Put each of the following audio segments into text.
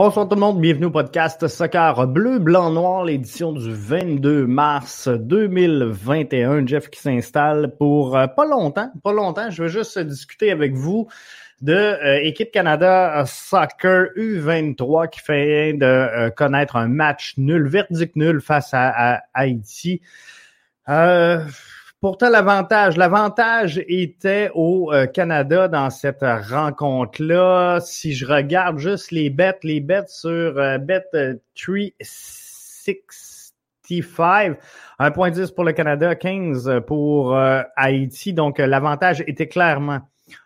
Bonsoir tout le monde, bienvenue au podcast Soccer Bleu, Blanc, Noir, l'édition du 22 mars 2021. Jeff qui s'installe pour euh, pas longtemps, pas longtemps. Je veux juste discuter avec vous de euh, équipe Canada Soccer U23 qui fait de euh, connaître un match nul, verdict nul face à, Haïti. Pourtant, l'avantage, l'avantage était au euh, Canada dans cette rencontre-là. Si je regarde juste les bêtes, les bêtes sur euh, Bet 365, 1.10 pour le Canada, 15 pour euh, Haïti. Donc, l'avantage était clairement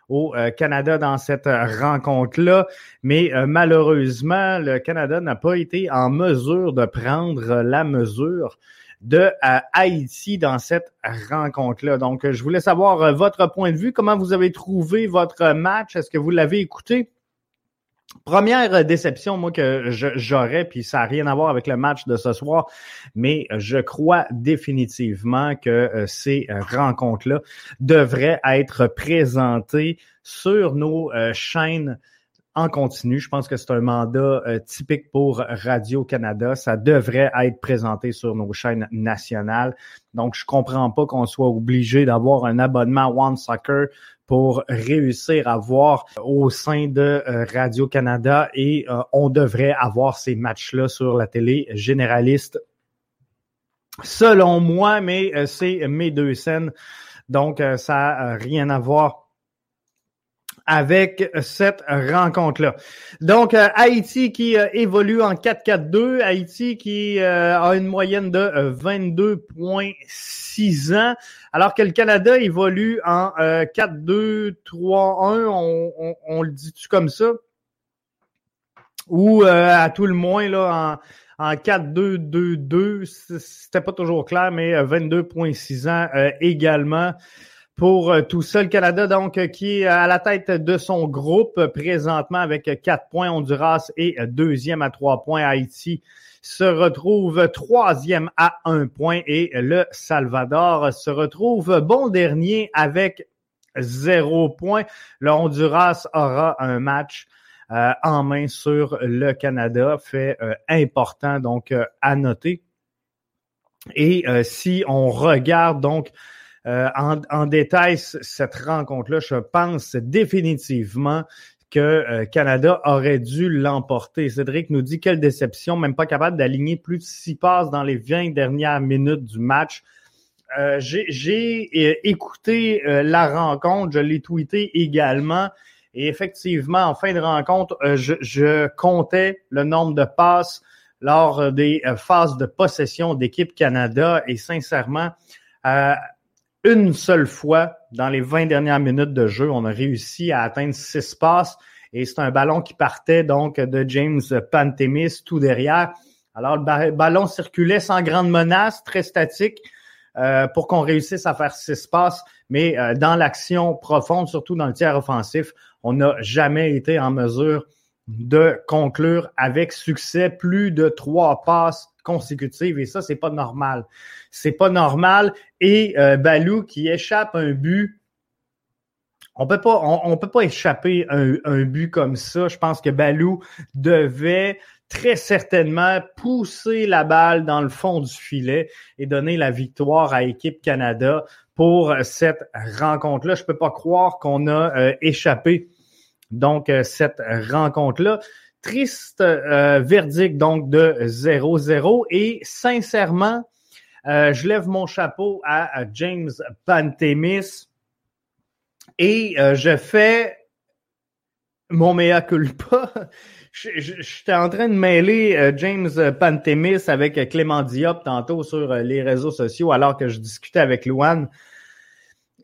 au Canada dans cette rencontre-là. Mais malheureusement, le Canada n'a pas été en mesure de prendre la mesure de euh, Haïti dans cette rencontre-là. Donc, je voulais savoir euh, votre point de vue. Comment vous avez trouvé votre match? Est-ce que vous l'avez écouté? Première euh, déception, moi, que j'aurais, puis ça n'a rien à voir avec le match de ce soir, mais je crois définitivement que ces rencontres-là devraient être présentées sur nos chaînes en continu. Je pense que c'est un mandat euh, typique pour Radio-Canada. Ça devrait être présenté sur nos chaînes nationales. Donc, je comprends pas qu'on soit obligé d'avoir un abonnement One Soccer pour réussir à voir au sein de euh, Radio-Canada et euh, on devrait avoir ces matchs-là sur la télé généraliste. Selon moi, mais c'est mes deux scènes. Donc, ça n'a rien à voir avec cette rencontre-là. Donc, euh, Haïti qui euh, évolue en 4-4-2, Haïti qui euh, a une moyenne de 22,6 ans, alors que le Canada évolue en 4-2-3-1, on, on, le dit-tu comme ça? Ou à tout le moins là en, en 4-2-2-2, c'était pas toujours clair, mais 22,6 ans également pour euh, tout seul Canada, donc, euh, qui est à la tête de son groupe euh, présentement avec quatre points. Honduras et deuxième à trois points. Haïti se retrouve troisième à un point et le Salvador se retrouve bon dernier avec zéro point. Le Honduras aura un match en main sur le Canada, fait important donc à noter. Et si on regarde donc euh, en, détail cette rencontre-là, je pense définitivement que euh, Canada aurait dû l'emporter. Cédric nous dit quelle déception, même pas capable d'aligner plus de six passes dans les 20 dernières minutes du match. Euh, j'ai écouté la rencontre, je l'ai tweeté également. Et effectivement, en fin de rencontre, je, je, comptais le nombre de passes lors des phases de possession d'équipe Canada. Et sincèrement, une seule fois dans les 20 dernières minutes de jeu, on a réussi à atteindre six passes et c'est un ballon qui partait donc de James Pantemis tout derrière. Alors le ballon circulait sans grande menace, très statique euh, pour qu'on réussisse à faire six passes, mais euh, dans l'action profonde, surtout dans le tiers offensif, on n'a jamais été en mesure de conclure avec succès. Plus de trois passes consécutives et ça c'est pas normal. C'est pas normal et euh, Balou qui échappe un but on peut pas on, peut pas échapper un, un, but comme ça. Je pense que Balou devait très certainement pousser la balle dans le fond du filet et donner la victoire à équipe Canada pour cette rencontre-là. Je peux pas croire qu'on a euh, échappé donc euh, cette rencontre-là. Triste euh, verdict donc de 0-0 et sincèrement, euh, je lève mon chapeau à, James Pantemis et je fais mon mea culpa. J'étais en train de mêler James Pantemis avec Clément Diop tantôt sur les réseaux sociaux alors que je discutais avec Luan.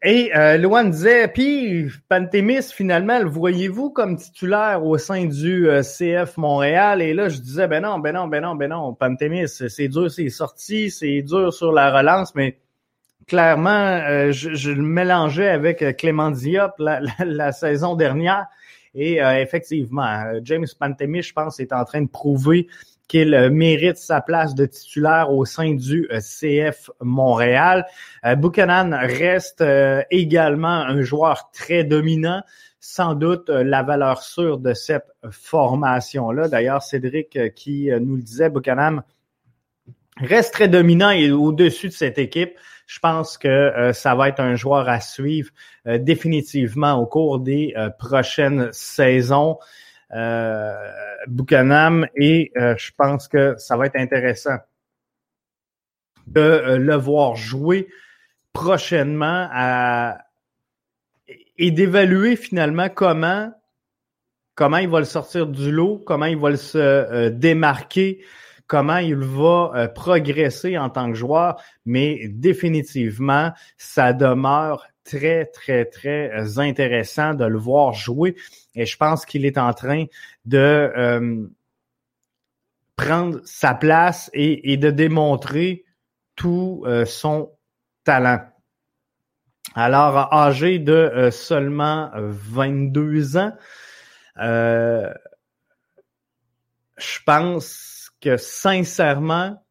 Et euh, disait, puis Pantémis, finalement, le voyez-vous comme titulaire au sein du euh, CF Montréal? Et là, je disais, ben non, ben non, ben non, ben non, Pantémis, c'est dur, c'est sorti, c'est dur sur la relance, mais clairement, euh, je, le mélangeais avec euh, Clément Diop la, la, saison dernière. Et effectivement, James Pantémis, je pense, est en train de prouver qu'il euh, mérite sa place de titulaire au sein du euh, CF Montréal. Euh, Buchanan reste également un joueur très dominant. sans doute la valeur sûre de cette formation-là. D'ailleurs, Cédric qui nous le disait, Buchanan reste très dominant et au-dessus de cette équipe. Je pense que ça va être un joueur à suivre définitivement au cours des prochaines saisons. Buchanan et je pense que ça va être intéressant de euh, le voir jouer prochainement et d'évaluer finalement comment comment il va le sortir du lot, comment il va se euh, démarquer, comment il va euh, progresser en tant que joueur, mais définitivement, ça demeure très, très, très intéressant de le voir jouer. Et je pense qu'il est en train de prendre sa place et, et de démontrer tout euh, son talent. Alors, âgé de euh, seulement 22 ans, euh, je pense que sincèrement,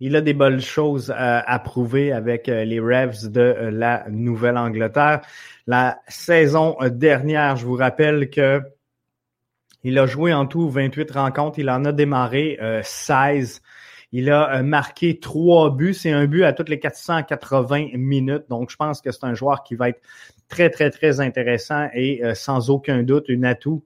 il a des bonnes choses à, prouver avec les Revs de la Nouvelle-Angleterre. La saison dernière, je vous rappelle que il a joué en tout 28 rencontres, il en a démarré 16 il a euh, marqué trois buts. C'est un but à toutes les 480 minutes. Donc, je pense que c'est un joueur qui va être très, très, très intéressant et euh, sans aucun doute une atout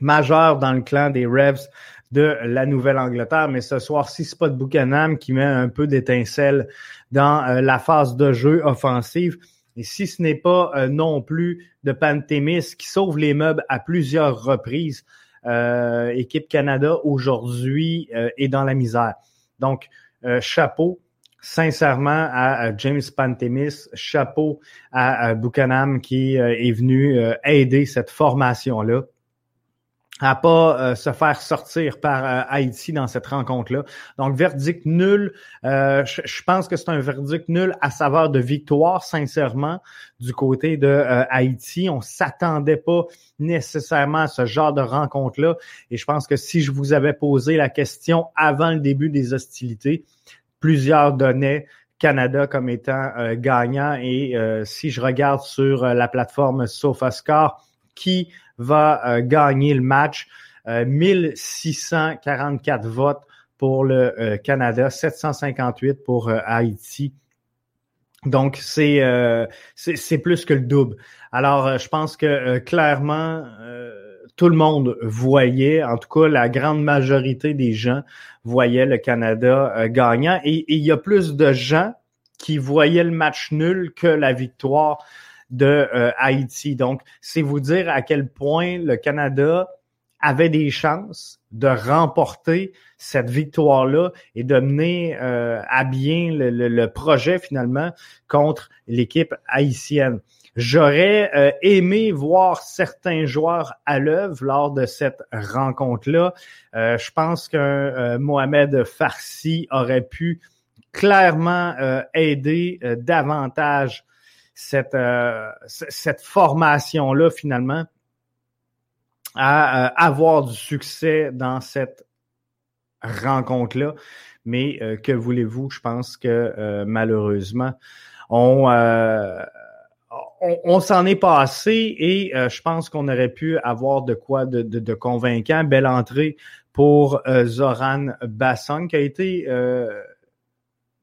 majeur dans le clan des Revs de la Nouvelle-Angleterre. Mais ce soir-ci, c'est pas de Buchanan qui met un peu d'étincelle dans euh, la phase de jeu offensive. Et si ce n'est pas non plus de Pantémis qui sauve les meubles à plusieurs reprises, euh, équipe Canada aujourd'hui euh, est dans la misère. Donc, euh, chapeau sincèrement à, James Pantemis, chapeau à, à Buchanan qui est venu aider cette formation-là à pas euh, se faire sortir par euh, Haïti dans cette rencontre-là. Donc, verdict nul. Euh, je, pense que c'est un verdict nul à saveur de victoire, sincèrement, du côté de Haïti. On s'attendait pas nécessairement à ce genre de rencontre-là. Et je pense que si je vous avais posé la question avant le début des hostilités, plusieurs donnaient Canada comme étant gagnant. Et si je regarde sur la plateforme SofaScore, qui va euh, gagner le match. 1644 euh, votes pour le euh, Canada, 758 pour Haïti. Donc, c'est c'est plus que le double. Alors, je pense que clairement, tout le monde voyait, en tout cas la grande majorité des gens voyaient le Canada gagnant. et, il y a plus de gens qui voyaient le match nul que la victoire de euh, Haïti. Donc, c'est vous dire à quel point le Canada avait des chances de remporter cette victoire-là et de mener euh, à bien le, projet finalement contre l'équipe haïtienne. J'aurais euh, aimé voir certains joueurs à l'œuvre lors de cette rencontre-là. je pense qu'un Mohamed Farsi aurait pu clairement aider davantage cette, euh, cette formation-là, finalement, à euh, avoir du succès dans cette rencontre-là. Mais euh, que voulez-vous? Je pense que malheureusement, on, on, s'en est passé et je pense qu'on aurait pu avoir de quoi de, de, convaincant. Belle entrée pour Zoran Basson qui a été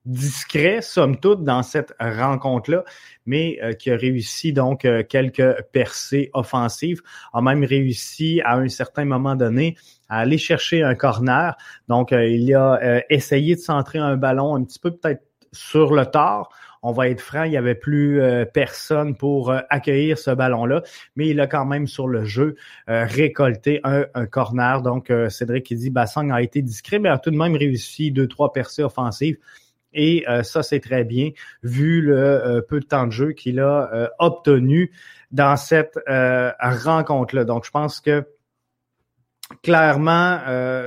discret, somme toute, dans cette rencontre-là, mais euh, qui a réussi donc euh, quelques percées offensives, a même réussi à un certain moment donné à aller chercher un corner. Donc, euh, il a essayé de centrer un ballon un petit peu peut-être sur le tard. On va être franc, il n'y avait plus personne pour accueillir ce ballon-là, mais il a quand même sur le jeu récolté un, corner. Donc, Cédric qui dit Bassang a été discret, mais a tout de même réussi deux, trois percées offensives. Et euh, ça, c'est très bien, vu le euh, peu de temps de jeu qu'il a euh, obtenu dans cette rencontre-là. Donc, je pense que clairement,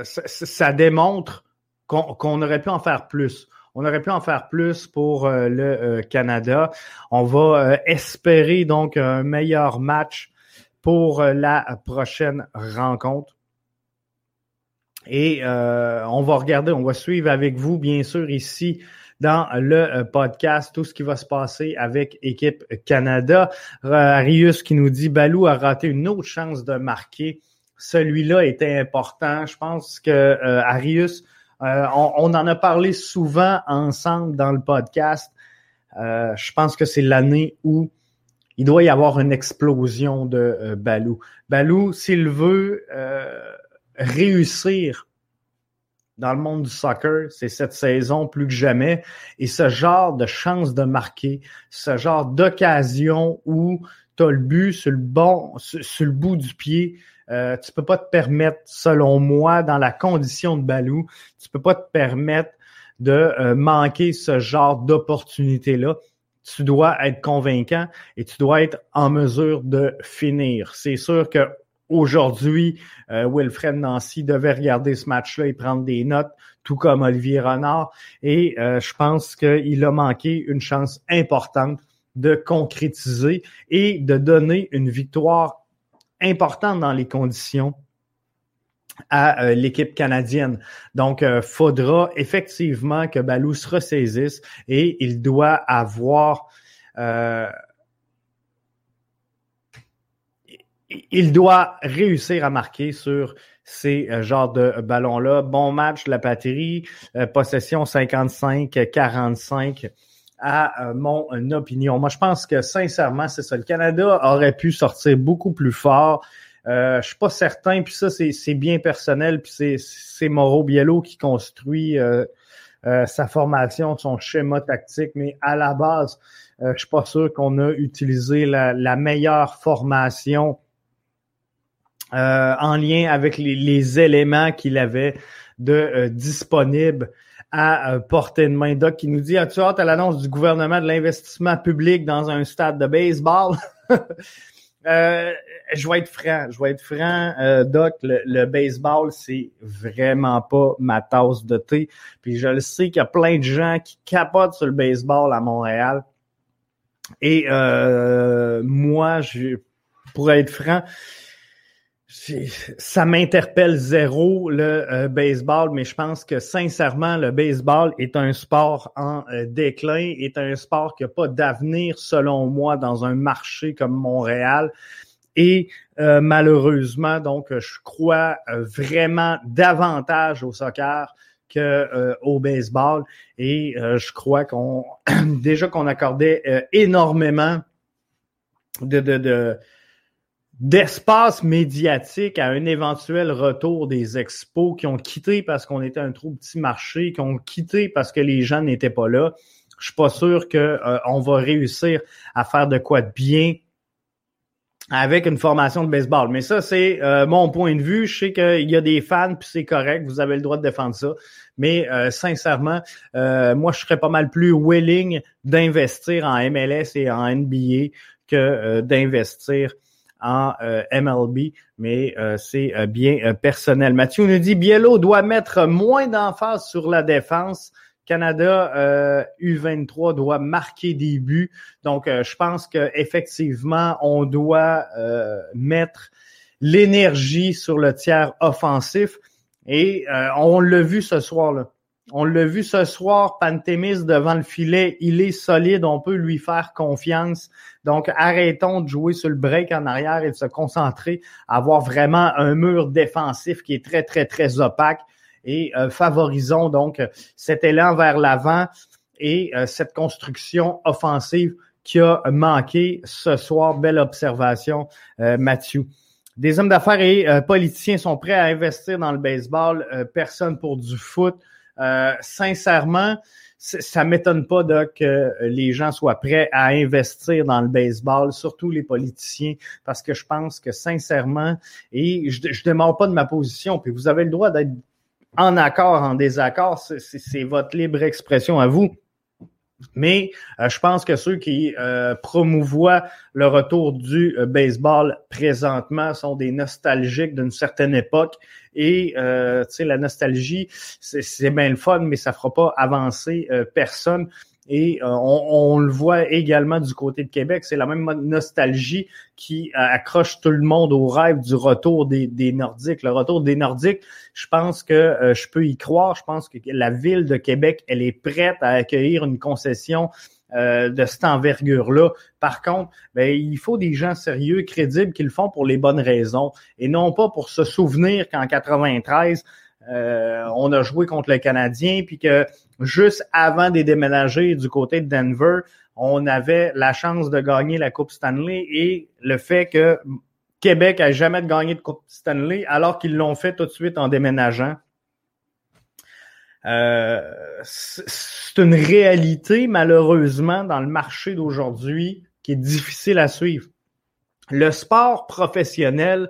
ça, démontre qu'on aurait pu en faire plus. On aurait pu en faire plus pour le Canada. On va espérer donc un meilleur match pour la prochaine rencontre. Et on va regarder, on va suivre avec vous, bien sûr, ici dans le podcast, tout ce qui va se passer avec Équipe Canada. Arius qui nous dit Balou a raté une autre chance de marquer. Celui-là était important. Je pense que Arius, on, on, en a parlé souvent ensemble dans le podcast. je pense que c'est l'année où il doit y avoir une explosion de euh, Balou. Balou, s'il veut euh, réussir dans le monde du soccer, c'est cette saison plus que jamais. Et ce genre de chance de marquer, ce genre d'occasion où tu as le but sur le bon, sur, le bout du pied, euh, tu peux pas te permettre, selon moi, dans la condition de Balou, tu peux pas te permettre de euh, manquer ce genre d'opportunité-là tu dois être convaincant et tu dois être en mesure de finir. C'est sûr que aujourd'hui, euh, Wilfred Nancy devait regarder ce match-là et prendre des notes, tout comme Olivier Renard. Et euh, je pense qu'il a manqué une chance importante de concrétiser et de donner une victoire importante dans les conditions à euh, l'équipe canadienne. Donc, euh, faudra effectivement que Balou se ressaisisse et il doit avoir euh, il doit réussir à marquer sur ces genres de ballons-là. Bon match la patrie, possession 55-45 à mon opinion. Moi, je pense que sincèrement, c'est ça. Le Canada aurait pu sortir beaucoup plus fort. Euh, je suis pas certain, puis ça, c'est bien personnel, puis c'est Mauro Biello qui construit euh, euh, sa formation, son schéma tactique, mais à la base, euh, je suis pas sûr qu'on a utilisé la meilleure formation en lien avec les, les éléments qu'il avait de disponibles à portée de main. Doc qui nous dit As-tu hâte à l'annonce du gouvernement de l'investissement public dans un stade de baseball? Euh, je vais être franc, je vais être franc, euh, Doc, le, baseball, c'est vraiment pas ma tasse de thé. Puis je le sais qu'il y a plein de gens qui capotent sur le baseball à Montréal. Et euh, moi, je, pour être franc, ça m'interpelle zéro le euh, baseball, mais je pense que sincèrement, le baseball est un sport en euh, déclin, est un sport qui n'a pas d'avenir selon moi dans un marché comme Montréal. Et euh, malheureusement, donc, je crois vraiment davantage au soccer que au baseball. Et je crois qu'on déjà qu'on accordait énormément de, de, de d'espace médiatique à un éventuel retour des expos qui ont quitté parce qu'on était un trop petit marché, qui ont quitté parce que les gens n'étaient pas là. Je suis pas sûr qu'on euh, va réussir à faire de quoi de bien avec une formation de baseball. Mais ça, c'est euh, mon point de vue. Je sais qu'il y a des fans, puis c'est correct, vous avez le droit de défendre ça. Mais euh, sincèrement, moi, je serais pas mal plus willing d'investir en MLS et en NBA que d'investir en euh, MLB, mais euh, c'est euh, bien personnel. Mathieu nous dit Biello doit mettre moins d'emphase sur la défense. Canada U23 doit marquer des buts. Donc, je pense qu'effectivement, on doit mettre l'énergie sur le tiers offensif. Et on l'a vu ce soir là. On l'a vu ce soir, Pantémis devant le filet, il est solide, on peut lui faire confiance. Donc, arrêtons de jouer sur le break en arrière et de se concentrer à avoir vraiment un mur défensif qui est très, très, très opaque et euh, favorisons donc cet élan vers l'avant et euh, cette construction offensive qui a manqué ce soir. Belle observation, euh, Mathieu. Des hommes d'affaires et politiciens sont prêts à investir dans le baseball, personne pour du foot. Euh, sincèrement, ça m'étonne pas que les gens soient prêts à investir dans le baseball, surtout les politiciens, parce que je pense que sincèrement, et je ne demande pas de ma position, puis vous avez le droit d'être en accord, en désaccord, c'est votre libre expression à vous. Mais euh, je pense que ceux qui euh, promouvoient le retour du euh, baseball présentement sont des nostalgiques d'une certaine époque. Et sais, la nostalgie, c'est bien le fun, mais ça fera pas avancer personne. Et euh, on, le voit également du côté de Québec. C'est la même nostalgie qui accroche tout le monde au rêve du retour des, Nordiques. Le retour des Nordiques, je pense que je peux y croire. Je pense que la ville de Québec, elle est prête à accueillir une concession euh, de cette envergure-là. Par contre, ben, il faut des gens sérieux, crédibles, qui le font pour les bonnes raisons et non pas pour se souvenir qu'en 93, euh, on a joué contre le Canadien, puis que juste avant de déménager du côté de Denver, on avait la chance de gagner la Coupe Stanley et le fait que Québec a jamais gagné de Coupe Stanley alors qu'ils l'ont fait tout de suite en déménageant. Euh, c'est une réalité, malheureusement, dans le marché d'aujourd'hui qui est difficile à suivre. Le sport professionnel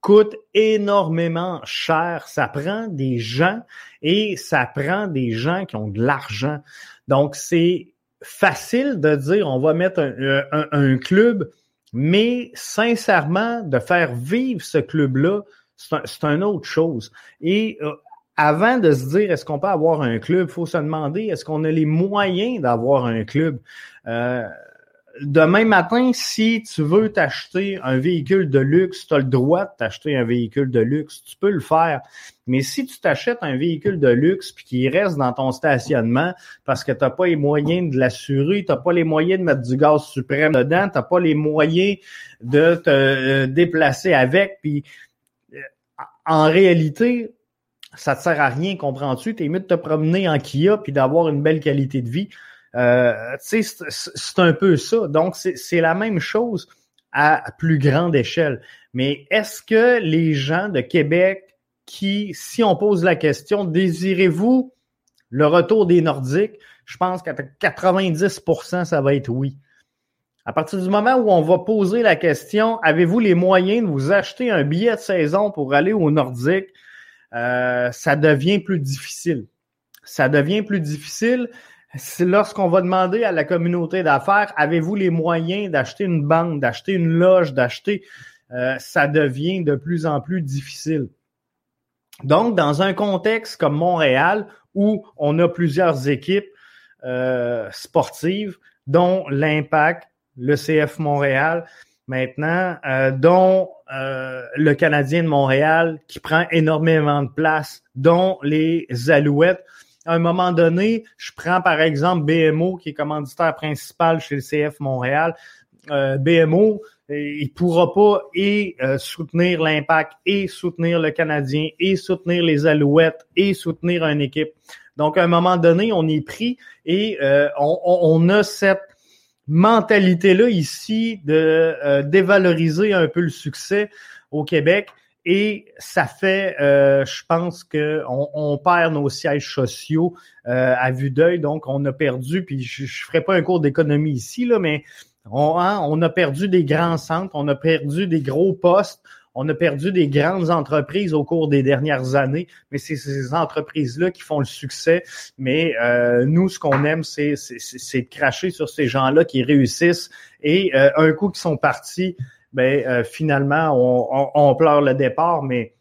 coûte énormément cher. Ça prend des gens et ça prend des gens qui ont de l'argent. Donc, c'est facile de dire on va mettre un, un club, mais sincèrement, de faire vivre ce club-là, c'est un, une autre chose. Et euh, avant de se dire est-ce qu'on peut avoir un club, il faut se demander est-ce qu'on a les moyens d'avoir un club? Euh, demain matin, si tu veux t'acheter un véhicule de luxe, tu as le droit de t'acheter un véhicule de luxe, tu peux le faire. Mais si tu t'achètes un véhicule de luxe puis qu'il reste dans ton stationnement parce que tu n'as pas les moyens de l'assurer, tu n'as pas les moyens de mettre du gaz suprême dedans, tu n'as pas les moyens de te euh, déplacer avec, puis euh, en réalité, ça te sert à rien, comprends-tu? T'es mieux de te promener en Kia puis d'avoir une belle qualité de vie. Euh, c'est un peu ça. Donc, c'est la même chose à plus grande échelle. Mais est-ce que les gens de Québec qui, si on pose la question, désirez-vous le retour des Nordiques? Je pense qu'à 90% ça va être oui. À partir du moment où on va poser la question, avez-vous les moyens de vous acheter un billet de saison pour aller aux Nordiques? Euh, ça devient plus difficile. Ça devient plus difficile lorsqu'on va demander à la communauté d'affaires, avez-vous les moyens d'acheter une banque, d'acheter une loge, d'acheter, euh, ça devient de plus en plus difficile. Donc, dans un contexte comme Montréal, où on a plusieurs équipes euh, sportives, dont l'Impact, le CF Montréal, maintenant, euh, dont euh, le Canadien de Montréal qui prend énormément de place, dont les Alouettes. À un moment donné, je prends par exemple BMO qui est commanditaire principal chez le CF Montréal. Euh, BMO, il pourra pas et soutenir l'impact et soutenir le Canadien et soutenir les Alouettes et soutenir une équipe. Donc, à un moment donné, on est pris et on, on, a cette mentalité-là ici de euh, dévaloriser un peu le succès au Québec. Et ça fait, euh, je pense qu'on on perd nos sièges sociaux euh, à vue d'œil. Donc, on a perdu, puis je ne ferai pas un cours d'économie ici, là, mais on, hein, on a perdu des grands centres, on a perdu des gros postes, on a perdu des grandes entreprises au cours des dernières années, mais c'est ces entreprises-là qui font le succès. Mais euh, nous, ce qu'on aime, c'est, de cracher sur ces gens-là qui réussissent. Et euh, un coup qu'ils sont partis, ben euh, finalement, on, on, pleure le départ, mais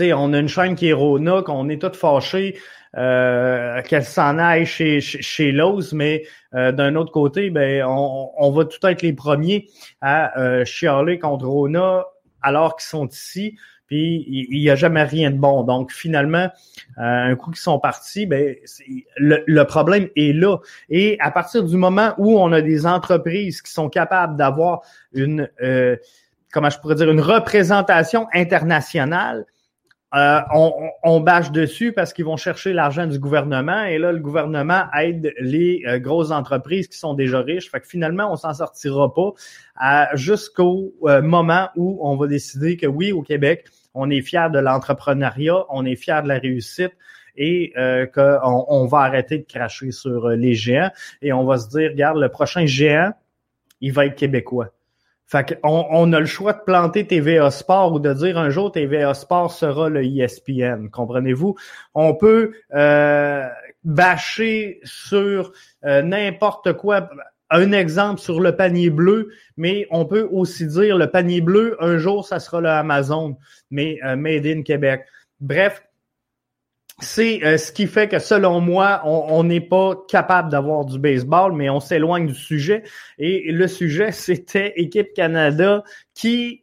on a une chaîne qui est Rona, qu'on est tous fâchés qu'elle s'en aille chez, chez, Lowe's, mais d'un autre côté, ben on, on, va tout être les premiers à chialer contre Rona alors qu'ils sont ici, puis il n'y a jamais rien de bon. Donc finalement, euh, un coup qu'ils sont partis, ben le, problème est là. Et à partir du moment où on a des entreprises qui sont capables d'avoir une, euh, comment je pourrais dire, une représentation internationale, euh, on, on, bâche dessus parce qu'ils vont chercher l'argent du gouvernement et là, le gouvernement aide les euh, grosses entreprises qui sont déjà riches. Fait que finalement, on s'en sortira pas jusqu'au moment où on va décider que oui, au Québec, on est fier de l'entrepreneuriat, on est fier de la réussite et qu'on on va arrêter de cracher sur les géants et on va se dire, regarde, le prochain géant, il va être québécois. Fait qu'on on a le choix de planter TVA Sport ou de dire un jour TVA Sport sera le ESPN. Comprenez-vous? On peut euh, bâcher sur euh, n'importe quoi. Un exemple sur le panier bleu, mais on peut aussi dire le panier bleu, un jour, ça sera le Amazon, mais euh, Made in Québec. Bref, c'est euh, ce qui fait que selon moi, on n'est pas capable d'avoir du baseball, mais on s'éloigne du sujet. Et le sujet, c'était Équipe Canada qui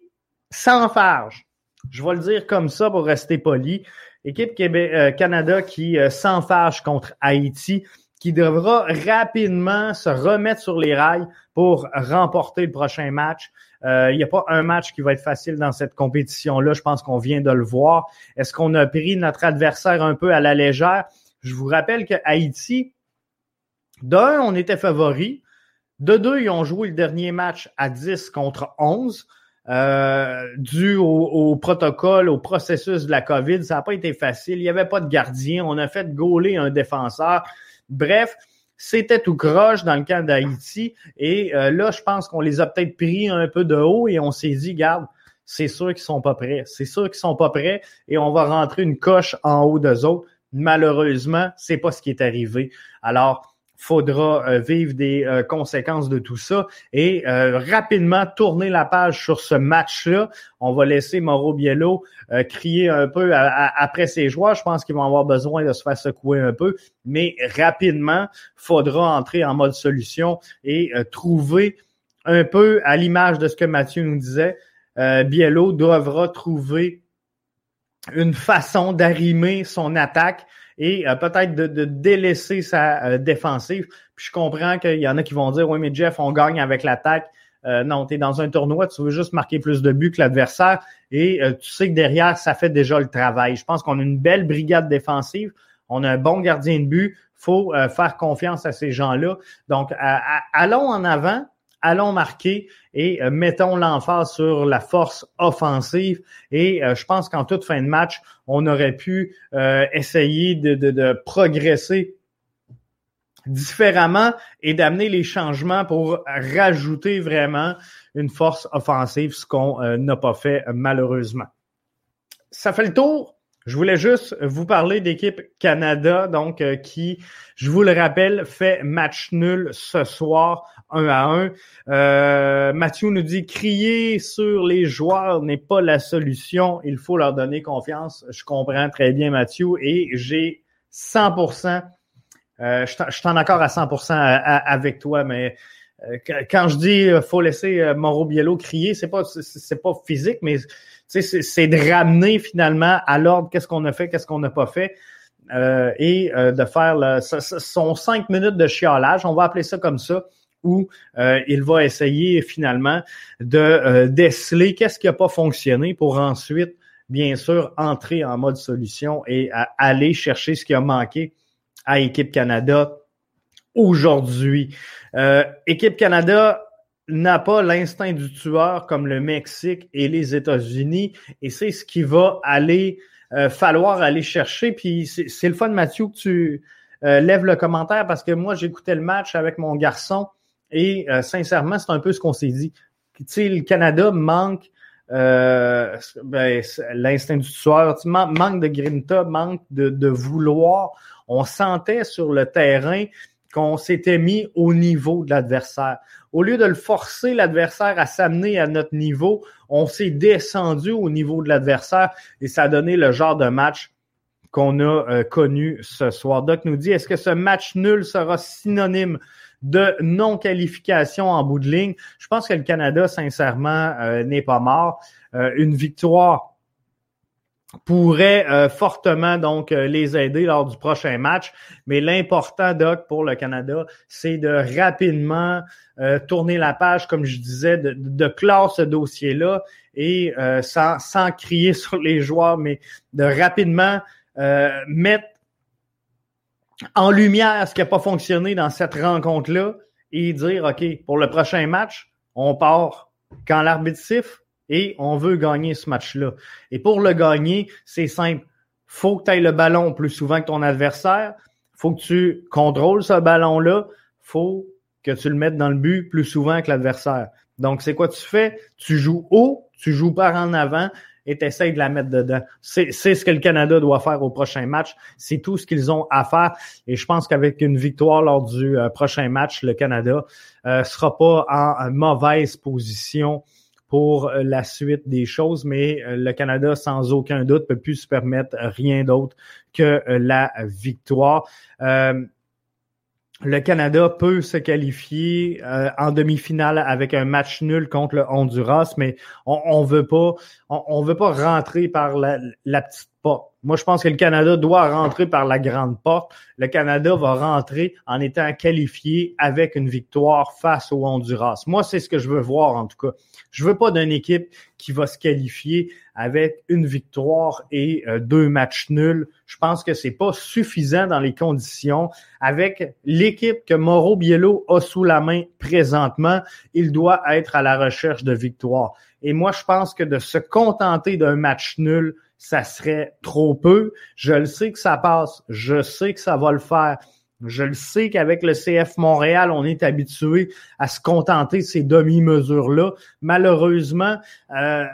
s'enfarge. Je vais le dire comme ça pour rester poli. Équipe Québec, euh, Canada qui euh, s'enfarge contre Haïti, qui devra rapidement se remettre sur les rails pour remporter le prochain match. Euh, il n'y a pas un match qui va être facile dans cette compétition-là. Je pense qu'on vient de le voir. Est-ce qu'on a pris notre adversaire un peu à la légère? Je vous rappelle que Haïti, d'un, on était favori. De deux, ils ont joué le dernier match à 10 contre 11. Euh, dû au, protocole, au processus de la COVID, ça n'a pas été facile. Il n'y avait pas de gardien. On a fait gauler un défenseur. Bref, c'était tout croche dans le cas d'Haïti. Et euh, là, je pense qu'on les a peut-être pris un peu de haut et on s'est dit, garde, c'est sûr qu'ils sont pas prêts. C'est sûr qu'ils sont pas prêts et on va rentrer une coche en haut d'eux autres. Malheureusement, c'est pas ce qui est arrivé. Alors, faudra euh, vivre des euh, conséquences de tout ça et euh, rapidement tourner la page sur ce match-là. On va laisser Mauro Biello crier un peu après ses joueurs. Je pense qu'ils vont avoir besoin de se faire secouer un peu, mais rapidement, faudra entrer en mode solution et trouver un peu à l'image de ce que Mathieu nous disait. Biello devra trouver une façon d'arrimer son attaque et euh, peut-être de, délaisser sa euh, défensive. Puis je comprends qu'il y en a qui vont dire Oui, mais Jeff, on gagne avec l'attaque. Euh, non, tu es dans un tournoi, tu veux juste marquer plus de buts que l'adversaire et tu sais que derrière, ça fait déjà le travail. Je pense qu'on a une belle brigade défensive, on a un bon gardien de but, faut faire confiance à ces gens-là. Donc, allons en avant, allons marquer et euh, mettons l'emphase sur la force offensive. Et euh, je pense qu'en toute fin de match, on aurait pu euh, essayer de, progresser différemment et d'amener les changements pour rajouter vraiment une force offensive, ce qu'on n'a pas fait malheureusement. Ça fait le tour je voulais juste vous parler d'équipe Canada, donc qui, je vous le rappelle, fait match nul ce soir, 1 à 1. Euh, Mathieu nous dit crier sur les joueurs n'est pas la solution. Il faut leur donner confiance. Je comprends très bien Mathieu et j'ai 100%. Euh, je suis en accord à 100% avec toi, mais euh, quand je dis faut laisser Mauro Biello crier, c'est pas c'est pas physique, mais c'est de ramener finalement à l'ordre qu'est-ce qu'on a fait, qu'est-ce qu'on n'a pas fait. Euh, et euh, de faire le, son cinq minutes de chiolage, on va appeler ça comme ça, où euh, il va essayer finalement de déceler qu'est-ce qui n'a pas fonctionné pour ensuite, bien sûr, entrer en mode solution et aller chercher ce qui a manqué à Équipe Canada aujourd'hui. Équipe Canada n'a pas l'instinct du tueur comme le Mexique et les États-Unis, et c'est ce qui va aller euh, falloir aller chercher. Puis c'est le fun, Mathieu, que tu euh, lèves le commentaire parce que moi, j'écoutais le match avec mon garçon et euh, sincèrement, c'est un peu ce qu'on s'est dit. Tu sais, le Canada manque ben, l'instinct du tueur, manque de grinta, manque de, de vouloir. On sentait sur le terrain qu'on s'était mis au niveau de l'adversaire. Au lieu de le forcer l'adversaire à s'amener à notre niveau, on s'est descendu au niveau de l'adversaire et ça a donné le genre de match qu'on a euh, connu ce soir. Doc nous dit, est-ce que ce match nul sera synonyme de non-qualification en bout de ligne? Je pense que le Canada, sincèrement, euh, n'est pas mort. Euh, une victoire pourrait euh, fortement donc euh, les aider lors du prochain match. Mais l'important, Doc, pour le Canada, c'est de rapidement tourner la page, comme je disais, de, de clore ce dossier-là et sans, sans crier sur les joueurs, mais de rapidement mettre en lumière ce qui n'a pas fonctionné dans cette rencontre-là et dire, OK, pour le prochain match, on part quand l'arbitre siffle, et on veut gagner ce match-là. Et pour le gagner, c'est simple. Faut que tu ailles le ballon plus souvent que ton adversaire. Faut que tu contrôles ce ballon-là. Faut que tu le mettes dans le but plus souvent que l'adversaire. Donc, c'est quoi tu fais? Tu joues haut, tu joues par en avant et tu essaies de la mettre dedans. C'est ce que le Canada doit faire au prochain match. C'est tout ce qu'ils ont à faire. Et je pense qu'avec une victoire lors du euh, prochain match, le Canada euh, sera pas en mauvaise position pour la suite des choses, mais le Canada, sans aucun doute, peut plus se permettre rien d'autre que la victoire le Canada peut se qualifier euh, en demi-finale avec un match nul contre le Honduras, mais on, on veut pas, on, veut pas rentrer par la, la petite porte. Moi, je pense que le Canada doit rentrer par la grande porte. Le Canada va rentrer en étant qualifié avec une victoire face au Honduras. Moi, c'est ce que je veux voir en tout cas. Je veux pas d'une équipe qui va se qualifier avec une victoire et euh, deux matchs nuls. Je pense que c'est pas suffisant dans les conditions. Avec l'équipe que Mauro Biello a sous la main présentement, il doit être à la recherche de victoires. Et moi, je pense que de se contenter d'un match nul, ça serait trop peu. Je le sais que ça passe. Je sais que ça va le faire. Je le sais qu'avec le CF Montréal, on est habitué à se contenter de ces demi-mesures-là. Malheureusement, euh,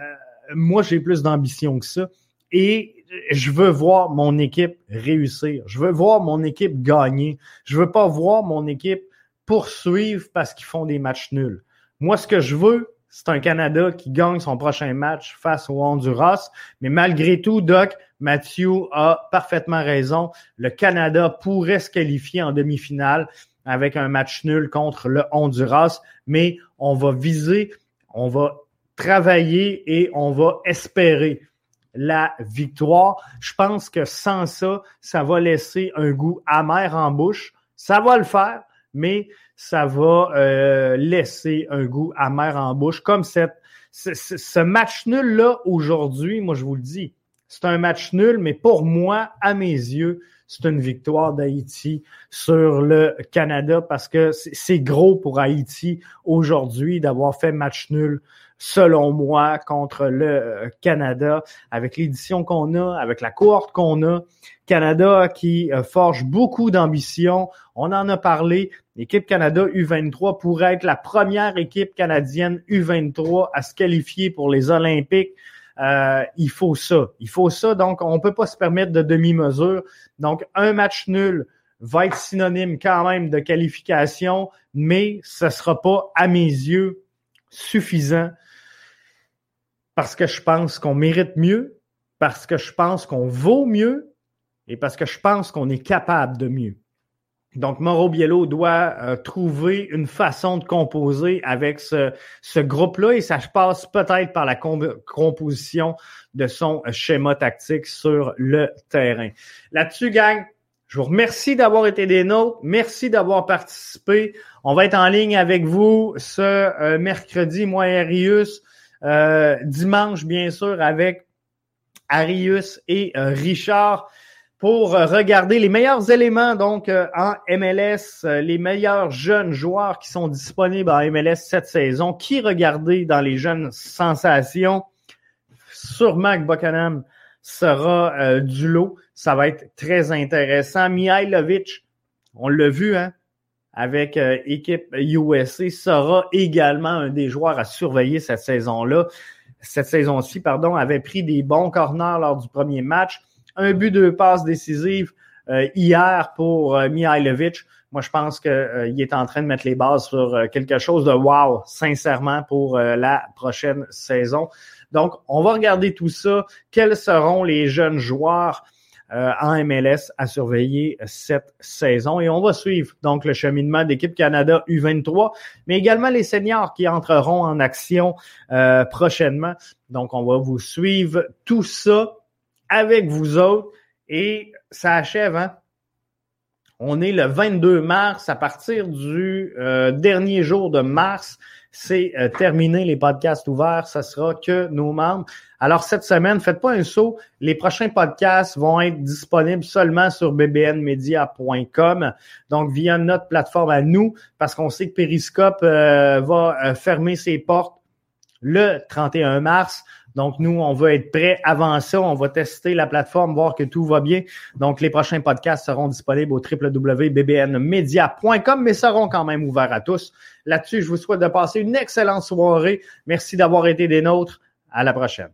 moi, j'ai plus d'ambition que ça. Et je veux voir mon équipe réussir. Je veux voir mon équipe gagner. Je veux pas voir mon équipe poursuivre parce qu'ils font des matchs nuls. Moi, ce que je veux, c'est un Canada qui gagne son prochain match face au Honduras. Mais malgré tout, Doc, Mathieu a parfaitement raison. Le Canada pourrait se qualifier en demi-finale avec un match nul contre le Honduras, mais on va viser, on va travailler et on va espérer la victoire. Je pense que sans ça, ça va laisser un goût amer en bouche. Ça va le faire, mais ça va euh, laisser un goût amer en bouche. Comme cette, ce, ce match nul-là aujourd'hui, moi je vous le dis, c'est un match nul, mais pour moi, à mes yeux, c'est une victoire d'Haïti sur le Canada parce que c'est gros pour Haïti aujourd'hui d'avoir fait match nul selon moi, contre le euh, Canada, avec l'édition qu'on a, avec la cohorte qu'on a. Canada qui euh, forge beaucoup d'ambition. On en a parlé. L'équipe Canada U23 pourrait être la première équipe canadienne U23 à se qualifier pour les Olympiques. Euh, il faut ça. Il faut ça. Donc, on ne peut pas se permettre de demi-mesure. Donc, un match nul va être synonyme quand même de qualification, mais ce ne sera pas, à mes yeux, suffisant parce que je pense qu'on mérite mieux, parce que je pense qu'on vaut mieux et parce que je pense qu'on est capable de mieux. Donc, Mauro Biello doit euh, trouver une façon de composer avec ce, ce groupe-là et ça passe peut-être par la composition de son schéma tactique sur le terrain. Là-dessus, gang, je vous remercie d'avoir été des nôtres. Merci d'avoir participé. On va être en ligne avec vous ce euh, mercredi, moi et Arius. Euh, dimanche, bien sûr, avec Arius et Richard pour euh, regarder les meilleurs éléments donc euh, en MLS, euh, les meilleurs jeunes joueurs qui sont disponibles en MLS cette saison. Qui regarder dans les jeunes sensations? Sûrement que Bokanam sera du lot. Ça va être très intéressant. Mihailovic, on l'a vu, hein, avec équipe USA, sera également un des joueurs à surveiller cette saison-là. Cette saison-ci, pardon, avait pris des bons corners lors du premier match un but, deux passes décisives euh, hier pour euh, Mihailovic. Moi, je pense qu'il euh, est en train de mettre les bases sur quelque chose de wow, sincèrement, pour la prochaine saison. Donc, on va regarder tout ça. Quels seront les jeunes joueurs en MLS à surveiller cette saison? Et on va suivre donc le cheminement d'équipe Canada U23, mais également les seniors qui entreront en action prochainement. Donc, on va vous suivre tout ça avec vous autres et ça achève, hein? On est le 22 mars. À partir du euh, dernier jour de mars, c'est euh, terminé les podcasts ouverts. Ça sera que nos membres. Alors cette semaine, faites pas un saut. Les prochains podcasts vont être disponibles seulement sur bbnmedia.com, donc via notre plateforme à nous, parce qu'on sait que Periscope euh, va fermer ses portes le 31 mars. Donc, nous, on veut être prêts avant ça. On va tester la plateforme, voir que tout va bien. Donc, les prochains podcasts seront disponibles au www.bbnmedia.com, mais seront quand même ouverts à tous. Là-dessus, je vous souhaite de passer une excellente soirée. Merci d'avoir été des nôtres. À la prochaine.